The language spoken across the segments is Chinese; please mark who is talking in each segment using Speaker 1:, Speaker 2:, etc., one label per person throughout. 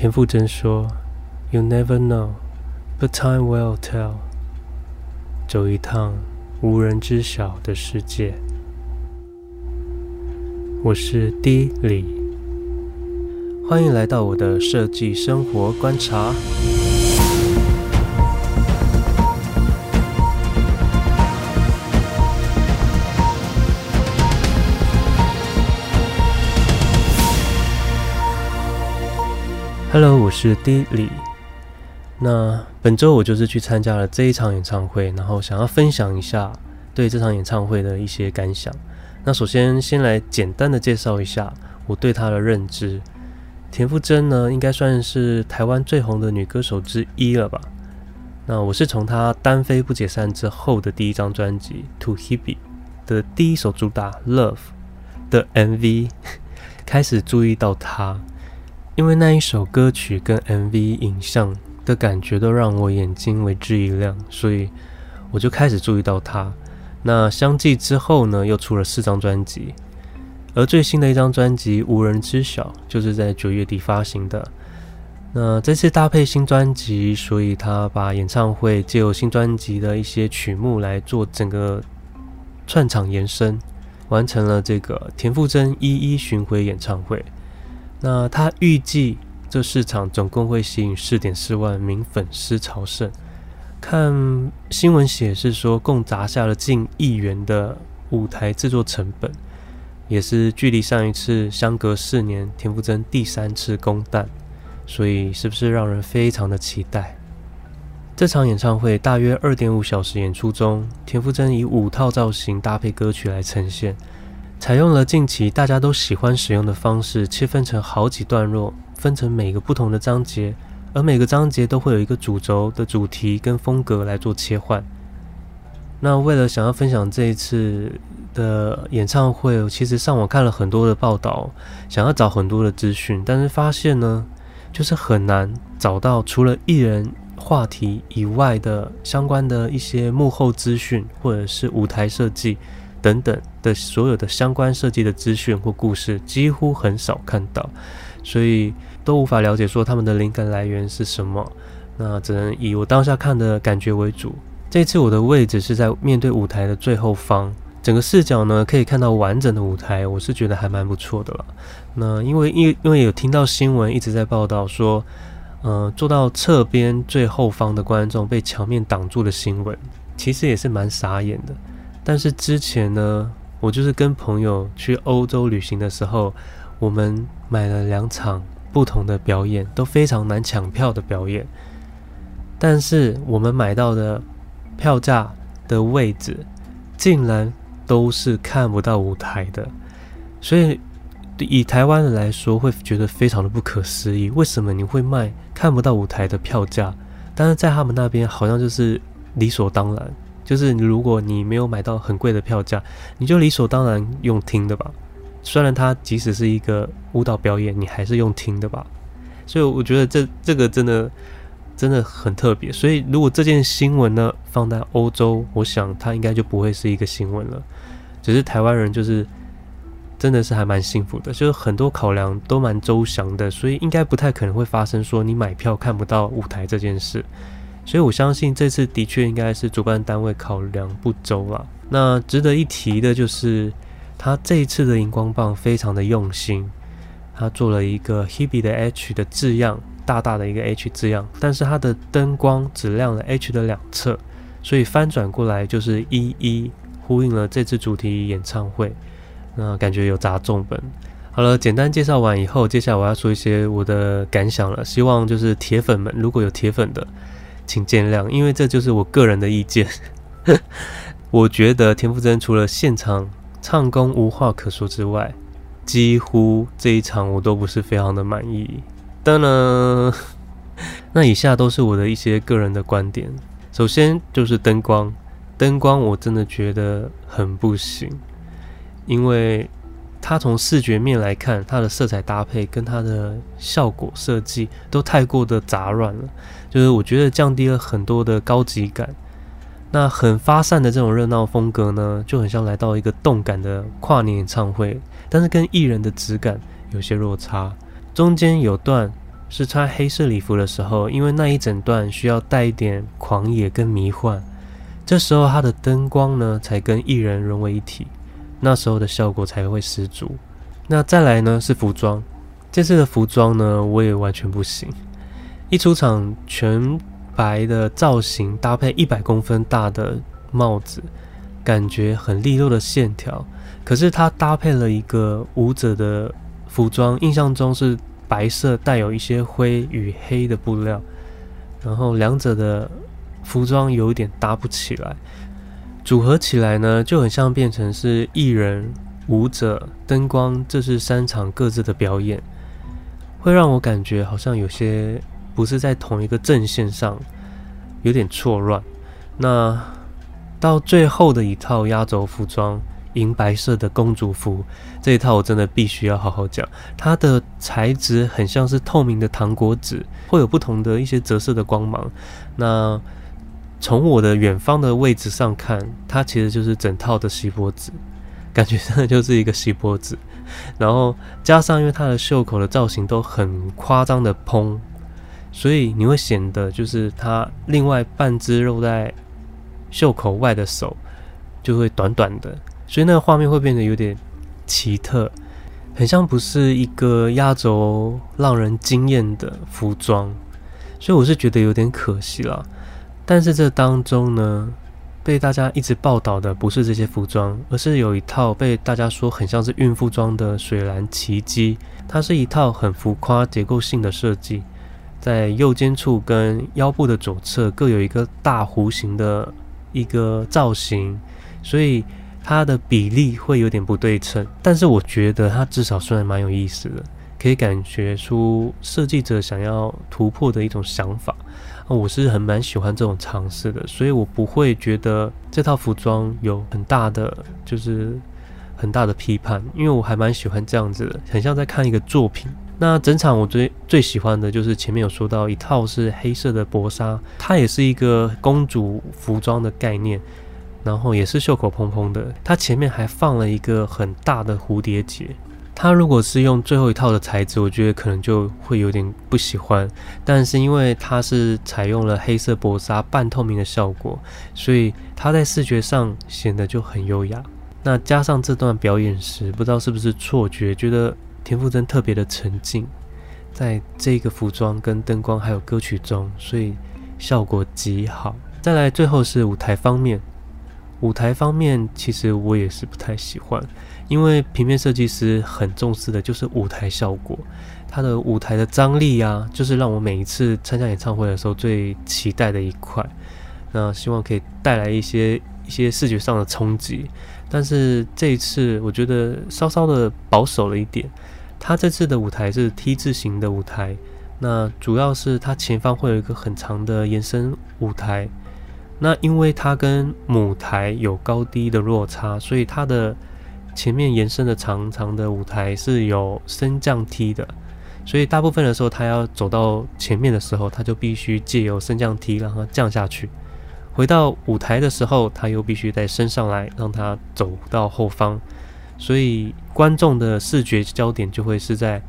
Speaker 1: 田馥甄说：“You never know, but time will tell。”走一趟无人知晓的世界。我是 D 李，欢迎来到我的设计生活观察。Hello，我是 D 李。那本周我就是去参加了这一场演唱会，然后想要分享一下对这场演唱会的一些感想。那首先先来简单的介绍一下我对她的认知。田馥甄呢，应该算是台湾最红的女歌手之一了吧？那我是从她单飞不解散之后的第一张专辑《To Hebe》的第一首主打《Love》的 MV 开始注意到她。因为那一首歌曲跟 MV 影像的感觉都让我眼睛为之一亮，所以我就开始注意到他。那相继之后呢，又出了四张专辑，而最新的一张专辑《无人知晓》就是在九月底发行的。那这次搭配新专辑，所以他把演唱会借由新专辑的一些曲目来做整个串场延伸，完成了这个田馥甄一一巡回演唱会。那他预计这市场总共会吸引四点四万名粉丝朝圣。看新闻写是说，共砸下了近亿元的舞台制作成本，也是距离上一次相隔四年，田馥甄第三次公蛋，所以是不是让人非常的期待？这场演唱会大约二点五小时演出中，田馥甄以五套造型搭配歌曲来呈现。采用了近期大家都喜欢使用的方式，切分成好几段落，分成每个不同的章节，而每个章节都会有一个主轴的主题跟风格来做切换。那为了想要分享这一次的演唱会，我其实上网看了很多的报道，想要找很多的资讯，但是发现呢，就是很难找到除了艺人话题以外的相关的一些幕后资讯，或者是舞台设计。等等的所有的相关设计的资讯或故事，几乎很少看到，所以都无法了解说他们的灵感来源是什么。那只能以我当下看的感觉为主。这次我的位置是在面对舞台的最后方，整个视角呢可以看到完整的舞台，我是觉得还蛮不错的了。那因为因因为有听到新闻一直在报道说，呃，坐到侧边最后方的观众被墙面挡住的新闻，其实也是蛮傻眼的。但是之前呢，我就是跟朋友去欧洲旅行的时候，我们买了两场不同的表演，都非常难抢票的表演。但是我们买到的票价的位置，竟然都是看不到舞台的。所以以台湾人来说，会觉得非常的不可思议，为什么你会卖看不到舞台的票价？但是在他们那边，好像就是理所当然。就是如果你没有买到很贵的票价，你就理所当然用听的吧。虽然它即使是一个舞蹈表演，你还是用听的吧。所以我觉得这这个真的真的很特别。所以如果这件新闻呢放在欧洲，我想它应该就不会是一个新闻了。只是台湾人就是真的是还蛮幸福的，就是很多考量都蛮周详的，所以应该不太可能会发生说你买票看不到舞台这件事。所以我相信这次的确应该是主办单位考量不周了。那值得一提的就是，他这一次的荧光棒非常的用心，他做了一个 Hebe 的 H 的字样，大大的一个 H 字样，但是它的灯光只亮了 H 的两侧，所以翻转过来就是一一呼应了这次主题演唱会。那感觉有砸重本。好了，简单介绍完以后，接下来我要说一些我的感想了。希望就是铁粉们，如果有铁粉的。请见谅，因为这就是我个人的意见。我觉得田馥甄除了现场唱功无话可说之外，几乎这一场我都不是非常的满意。当然，那以下都是我的一些个人的观点。首先就是灯光，灯光我真的觉得很不行，因为。它从视觉面来看，它的色彩搭配跟它的效果设计都太过的杂乱了，就是我觉得降低了很多的高级感。那很发散的这种热闹风格呢，就很像来到一个动感的跨年演唱会，但是跟艺人的质感有些落差。中间有段是穿黑色礼服的时候，因为那一整段需要带一点狂野跟迷幻，这时候他的灯光呢才跟艺人融为一体，那时候的效果才会十足。那再来呢是服装，这次的服装呢我也完全不行，一出场全白的造型搭配一百公分大的帽子，感觉很利落的线条，可是它搭配了一个舞者的服装，印象中是。白色带有一些灰与黑的布料，然后两者的服装有点搭不起来，组合起来呢就很像变成是艺人、舞者、灯光，这是三场各自的表演，会让我感觉好像有些不是在同一个阵线上，有点错乱。那到最后的一套压轴服装。银白色的公主服这一套我真的必须要好好讲，它的材质很像是透明的糖果纸，会有不同的一些折射的光芒。那从我的远方的位置上看，它其实就是整套的锡箔纸，感觉真的就是一个锡箔纸。然后加上因为它的袖口的造型都很夸张的蓬，所以你会显得就是它另外半只露在袖口外的手就会短短的。所以那个画面会变得有点奇特，很像不是一个压轴让人惊艳的服装，所以我是觉得有点可惜啦。但是这当中呢，被大家一直报道的不是这些服装，而是有一套被大家说很像是孕妇装的水蓝奇迹。它是一套很浮夸结构性的设计，在右肩处跟腰部的左侧各有一个大弧形的一个造型，所以。它的比例会有点不对称，但是我觉得它至少算蛮有意思的，可以感觉出设计者想要突破的一种想法。我是很蛮喜欢这种尝试的，所以我不会觉得这套服装有很大的就是很大的批判，因为我还蛮喜欢这样子的，很像在看一个作品。那整场我最最喜欢的就是前面有说到一套是黑色的薄纱，它也是一个公主服装的概念。然后也是袖口蓬蓬的，它前面还放了一个很大的蝴蝶结。它如果是用最后一套的材质，我觉得可能就会有点不喜欢。但是因为它是采用了黑色薄纱半透明的效果，所以它在视觉上显得就很优雅。那加上这段表演时，不知道是不是错觉，觉得田馥甄特别的沉静，在这个服装跟灯光还有歌曲中，所以效果极好。再来，最后是舞台方面。舞台方面，其实我也是不太喜欢，因为平面设计师很重视的就是舞台效果，他的舞台的张力啊，就是让我每一次参加演唱会的时候最期待的一块。那希望可以带来一些一些视觉上的冲击，但是这一次我觉得稍稍的保守了一点。他这次的舞台是 T 字形的舞台，那主要是他前方会有一个很长的延伸舞台。那因为它跟母台有高低的落差，所以它的前面延伸的长长的舞台是有升降梯的，所以大部分的时候，它要走到前面的时候，它就必须借由升降梯让它降下去；回到舞台的时候，它又必须再升上来，让它走到后方。所以观众的视觉焦点就会是在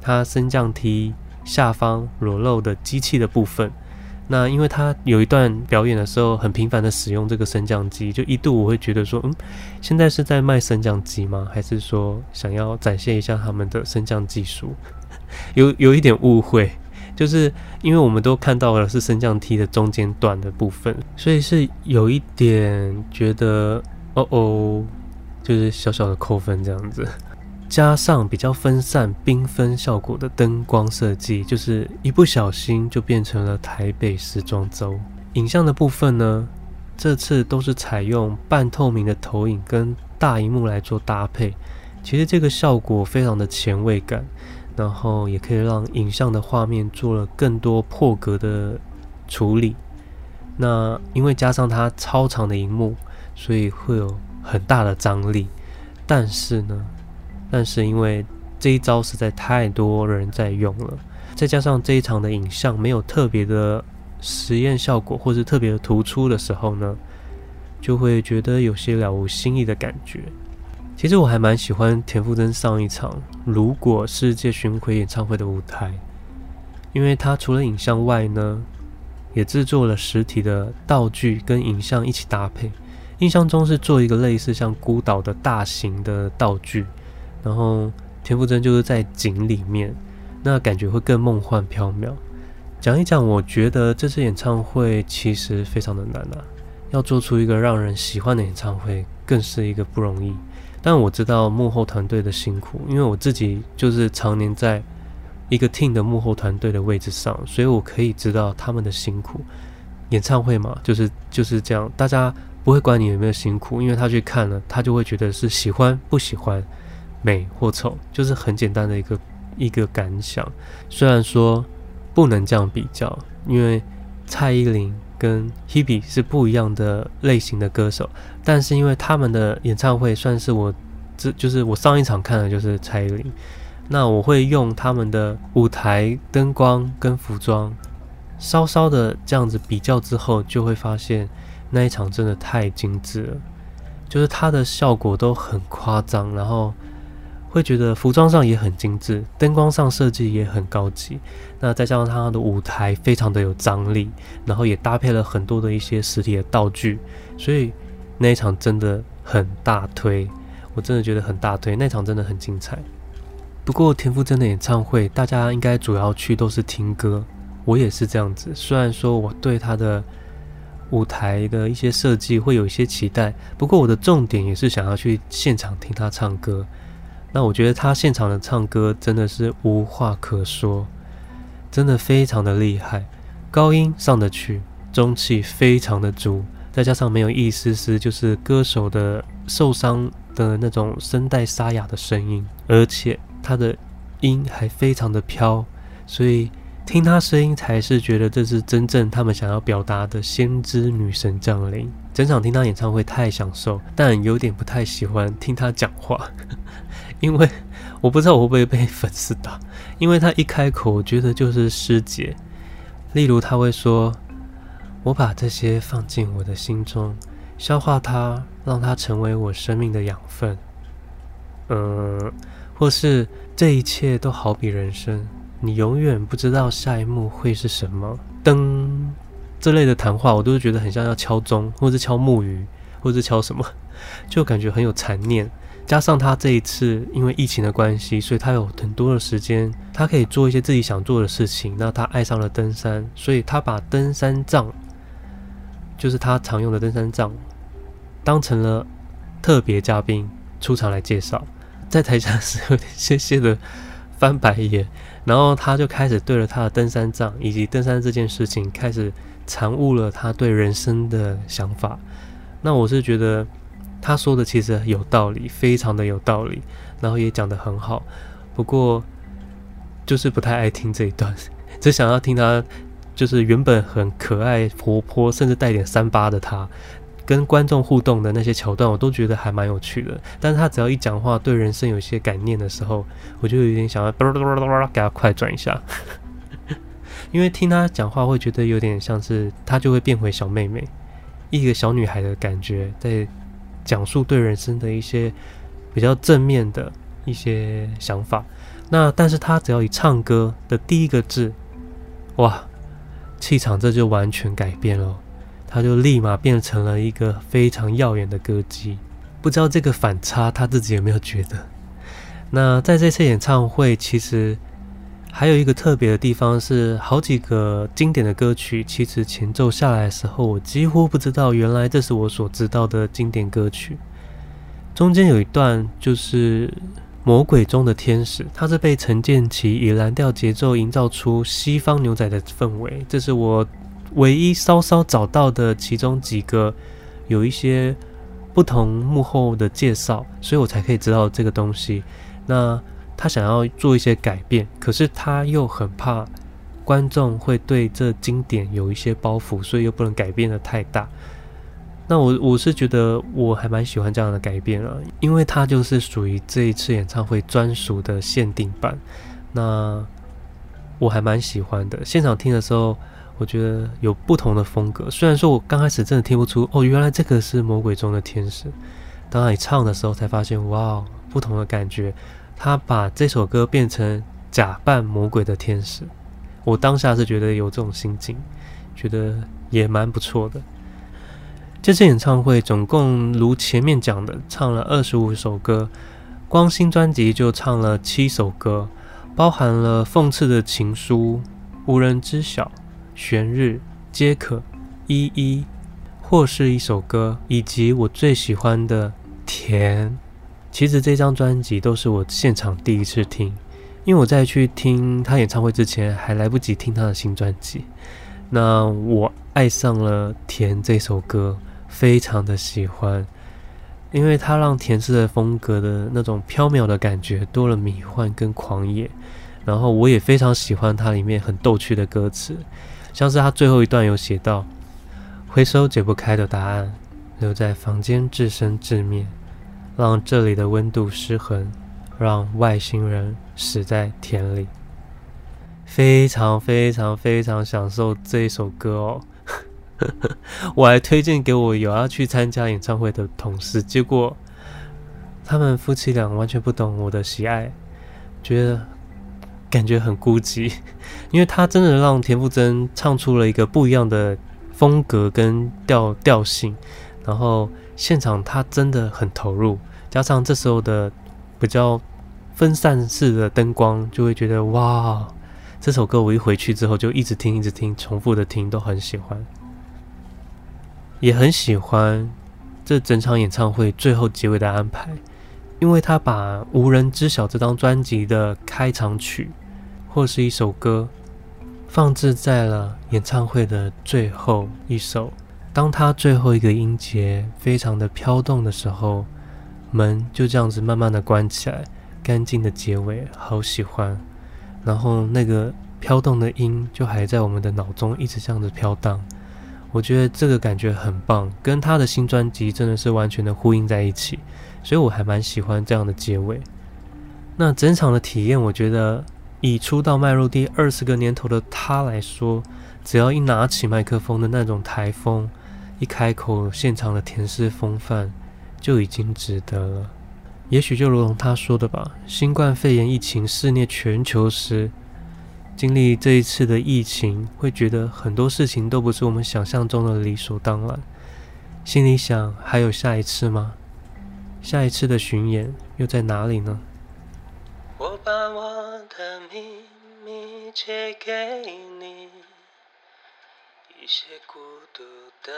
Speaker 1: 它升降梯下方裸露的机器的部分。那因为他有一段表演的时候，很频繁的使用这个升降机，就一度我会觉得说，嗯，现在是在卖升降机吗？还是说想要展现一下他们的升降技术？有有一点误会，就是因为我们都看到了是升降梯的中间段的部分，所以是有一点觉得，哦哦，就是小小的扣分这样子。加上比较分散、缤纷效果的灯光设计，就是一不小心就变成了台北时装周。影像的部分呢，这次都是采用半透明的投影跟大荧幕来做搭配，其实这个效果非常的前卫感，然后也可以让影像的画面做了更多破格的处理。那因为加上它超长的荧幕，所以会有很大的张力，但是呢。但是因为这一招实在太多人在用了，再加上这一场的影像没有特别的实验效果，或是特别的突出的时候呢，就会觉得有些了无新意的感觉。其实我还蛮喜欢田馥甄上一场《如果世界巡回演唱会》的舞台，因为他除了影像外呢，也制作了实体的道具跟影像一起搭配。印象中是做一个类似像孤岛的大型的道具，然后田馥甄就是在景里面，那感觉会更梦幻飘渺。讲一讲，我觉得这次演唱会其实非常的难啊，要做出一个让人喜欢的演唱会，更是一个不容易。但我知道幕后团队的辛苦，因为我自己就是常年在一个 team 的幕后团队的位置上，所以我可以知道他们的辛苦。演唱会嘛，就是就是这样，大家不会管你有没有辛苦，因为他去看了，他就会觉得是喜欢不喜欢，美或丑，就是很简单的一个一个感想。虽然说不能这样比较，因为蔡依林跟 Hebe 是不一样的类型的歌手，但是因为他们的演唱会算是我这就是我上一场看的就是蔡依林，那我会用他们的舞台灯光跟服装稍稍的这样子比较之后，就会发现那一场真的太精致了，就是它的效果都很夸张，然后。会觉得服装上也很精致，灯光上设计也很高级，那再加上他的舞台非常的有张力，然后也搭配了很多的一些实体的道具，所以那一场真的很大推，我真的觉得很大推，那场真的很精彩。不过田馥甄的演唱会，大家应该主要去都是听歌，我也是这样子。虽然说我对他的舞台的一些设计会有一些期待，不过我的重点也是想要去现场听他唱歌。那我觉得他现场的唱歌真的是无话可说，真的非常的厉害，高音上得去，中气非常的足，再加上没有一丝丝就是歌手的受伤的那种声带沙哑的声音，而且他的音还非常的飘，所以听他声音才是觉得这是真正他们想要表达的先知女神降临。整场听他演唱会太享受，但有点不太喜欢听他讲话。因为我不知道我会不会被粉丝打，因为他一开口，我觉得就是师姐。例如他会说：“我把这些放进我的心中，消化它，让它成为我生命的养分。”嗯，或是这一切都好比人生，你永远不知道下一幕会是什么。噔，这类的谈话，我都是觉得很像要敲钟，或是敲木鱼，或是敲什么，就感觉很有残念。加上他这一次因为疫情的关系，所以他有很多的时间，他可以做一些自己想做的事情。那他爱上了登山，所以他把登山杖，就是他常用的登山杖，当成了特别嘉宾出场来介绍。在台下是有点谢谢的翻白眼，然后他就开始对了他的登山杖以及登山这件事情开始产悟了他对人生的想法。那我是觉得。他说的其实有道理，非常的有道理，然后也讲得很好。不过就是不太爱听这一段，只想要听他，就是原本很可爱、活泼，甚至带点三八的他，跟观众互动的那些桥段，我都觉得还蛮有趣的。但是他只要一讲话，对人生有些感念的时候，我就有点想要 给他快转一下，因为听他讲话会觉得有点像是他就会变回小妹妹，一个小女孩的感觉在。讲述对人生的一些比较正面的一些想法，那但是他只要一唱歌的第一个字，哇，气场这就完全改变了，他就立马变成了一个非常耀眼的歌姬。不知道这个反差他自己有没有觉得？那在这次演唱会，其实。还有一个特别的地方是，好几个经典的歌曲，其实前奏下来的时候，我几乎不知道，原来这是我所知道的经典歌曲。中间有一段就是《魔鬼中的天使》，它是被陈建奇以蓝调节奏营造出西方牛仔的氛围，这是我唯一稍稍找到的其中几个有一些不同幕后的介绍，所以我才可以知道这个东西。那。他想要做一些改变，可是他又很怕观众会对这经典有一些包袱，所以又不能改变得太大。那我我是觉得我还蛮喜欢这样的改变了，因为它就是属于这一次演唱会专属的限定版。那我还蛮喜欢的，现场听的时候，我觉得有不同的风格。虽然说我刚开始真的听不出，哦，原来这个是魔鬼中的天使。当你唱的时候，才发现，哇，不同的感觉。他把这首歌变成假扮魔鬼的天使，我当下是觉得有这种心境，觉得也蛮不错的。这次演唱会总共如前面讲的，唱了二十五首歌，光新专辑就唱了七首歌，包含了讽刺的情书、无人知晓、悬日、皆可、依依，或是一首歌，以及我最喜欢的甜。其实这张专辑都是我现场第一次听，因为我在去听他演唱会之前还来不及听他的新专辑。那我爱上了甜这首歌。非常的喜欢，因为它让甜丝的风格的那种飘渺的感觉多了迷幻跟狂野，然后我也非常喜欢它里面很逗趣的歌词，像是他最后一段有写到：回收解不开的答案，留在房间自生自灭，让这里的温度失衡，让外星人死在田里。非常非常非常享受这一首歌哦。我还推荐给我有要去参加演唱会的同事，结果他们夫妻俩完全不懂我的喜爱，觉得感觉很孤寂，因为他真的让田馥甄唱出了一个不一样的风格跟调调性，然后现场他真的很投入，加上这时候的比较分散式的灯光，就会觉得哇，这首歌我一回去之后就一直听，一直听，重复的听，都很喜欢。也很喜欢这整场演唱会最后结尾的安排，因为他把《无人知晓》这张专辑的开场曲或是一首歌放置在了演唱会的最后一首。当他最后一个音节非常的飘动的时候，门就这样子慢慢的关起来，干净的结尾，好喜欢。然后那个飘动的音就还在我们的脑中一直这样子飘荡。我觉得这个感觉很棒，跟他的新专辑真的是完全的呼应在一起，所以我还蛮喜欢这样的结尾。那整场的体验，我觉得以出道迈入第二十个年头的他来说，只要一拿起麦克风的那种台风，一开口现场的甜丝风范，就已经值得了。也许就如同他说的吧，新冠肺炎疫情肆虐全球时。经历这一次的疫情，会觉得很多事情都不是我们想象中的理所当然。心里想，还有下一次吗？下一次的巡演又在哪里呢？我把我的秘密借给你，一些孤独的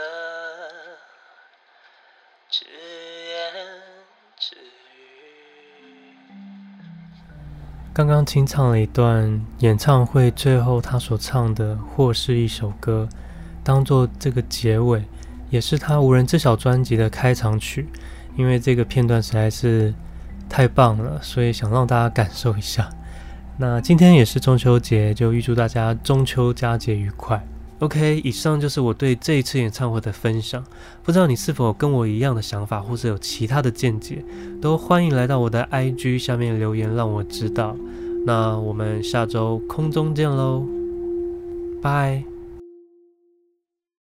Speaker 1: 自言自刚刚清唱了一段演唱会最后他所唱的，或是一首歌，当做这个结尾，也是他无人知晓专辑的开场曲。因为这个片段实在是太棒了，所以想让大家感受一下。那今天也是中秋节，就预祝大家中秋佳节愉快。OK，以上就是我对这一次演唱会的分享。不知道你是否跟我一样的想法，或是有其他的见解，都欢迎来到我的 IG 下面留言，让我知道。那我们下周空中见喽，拜。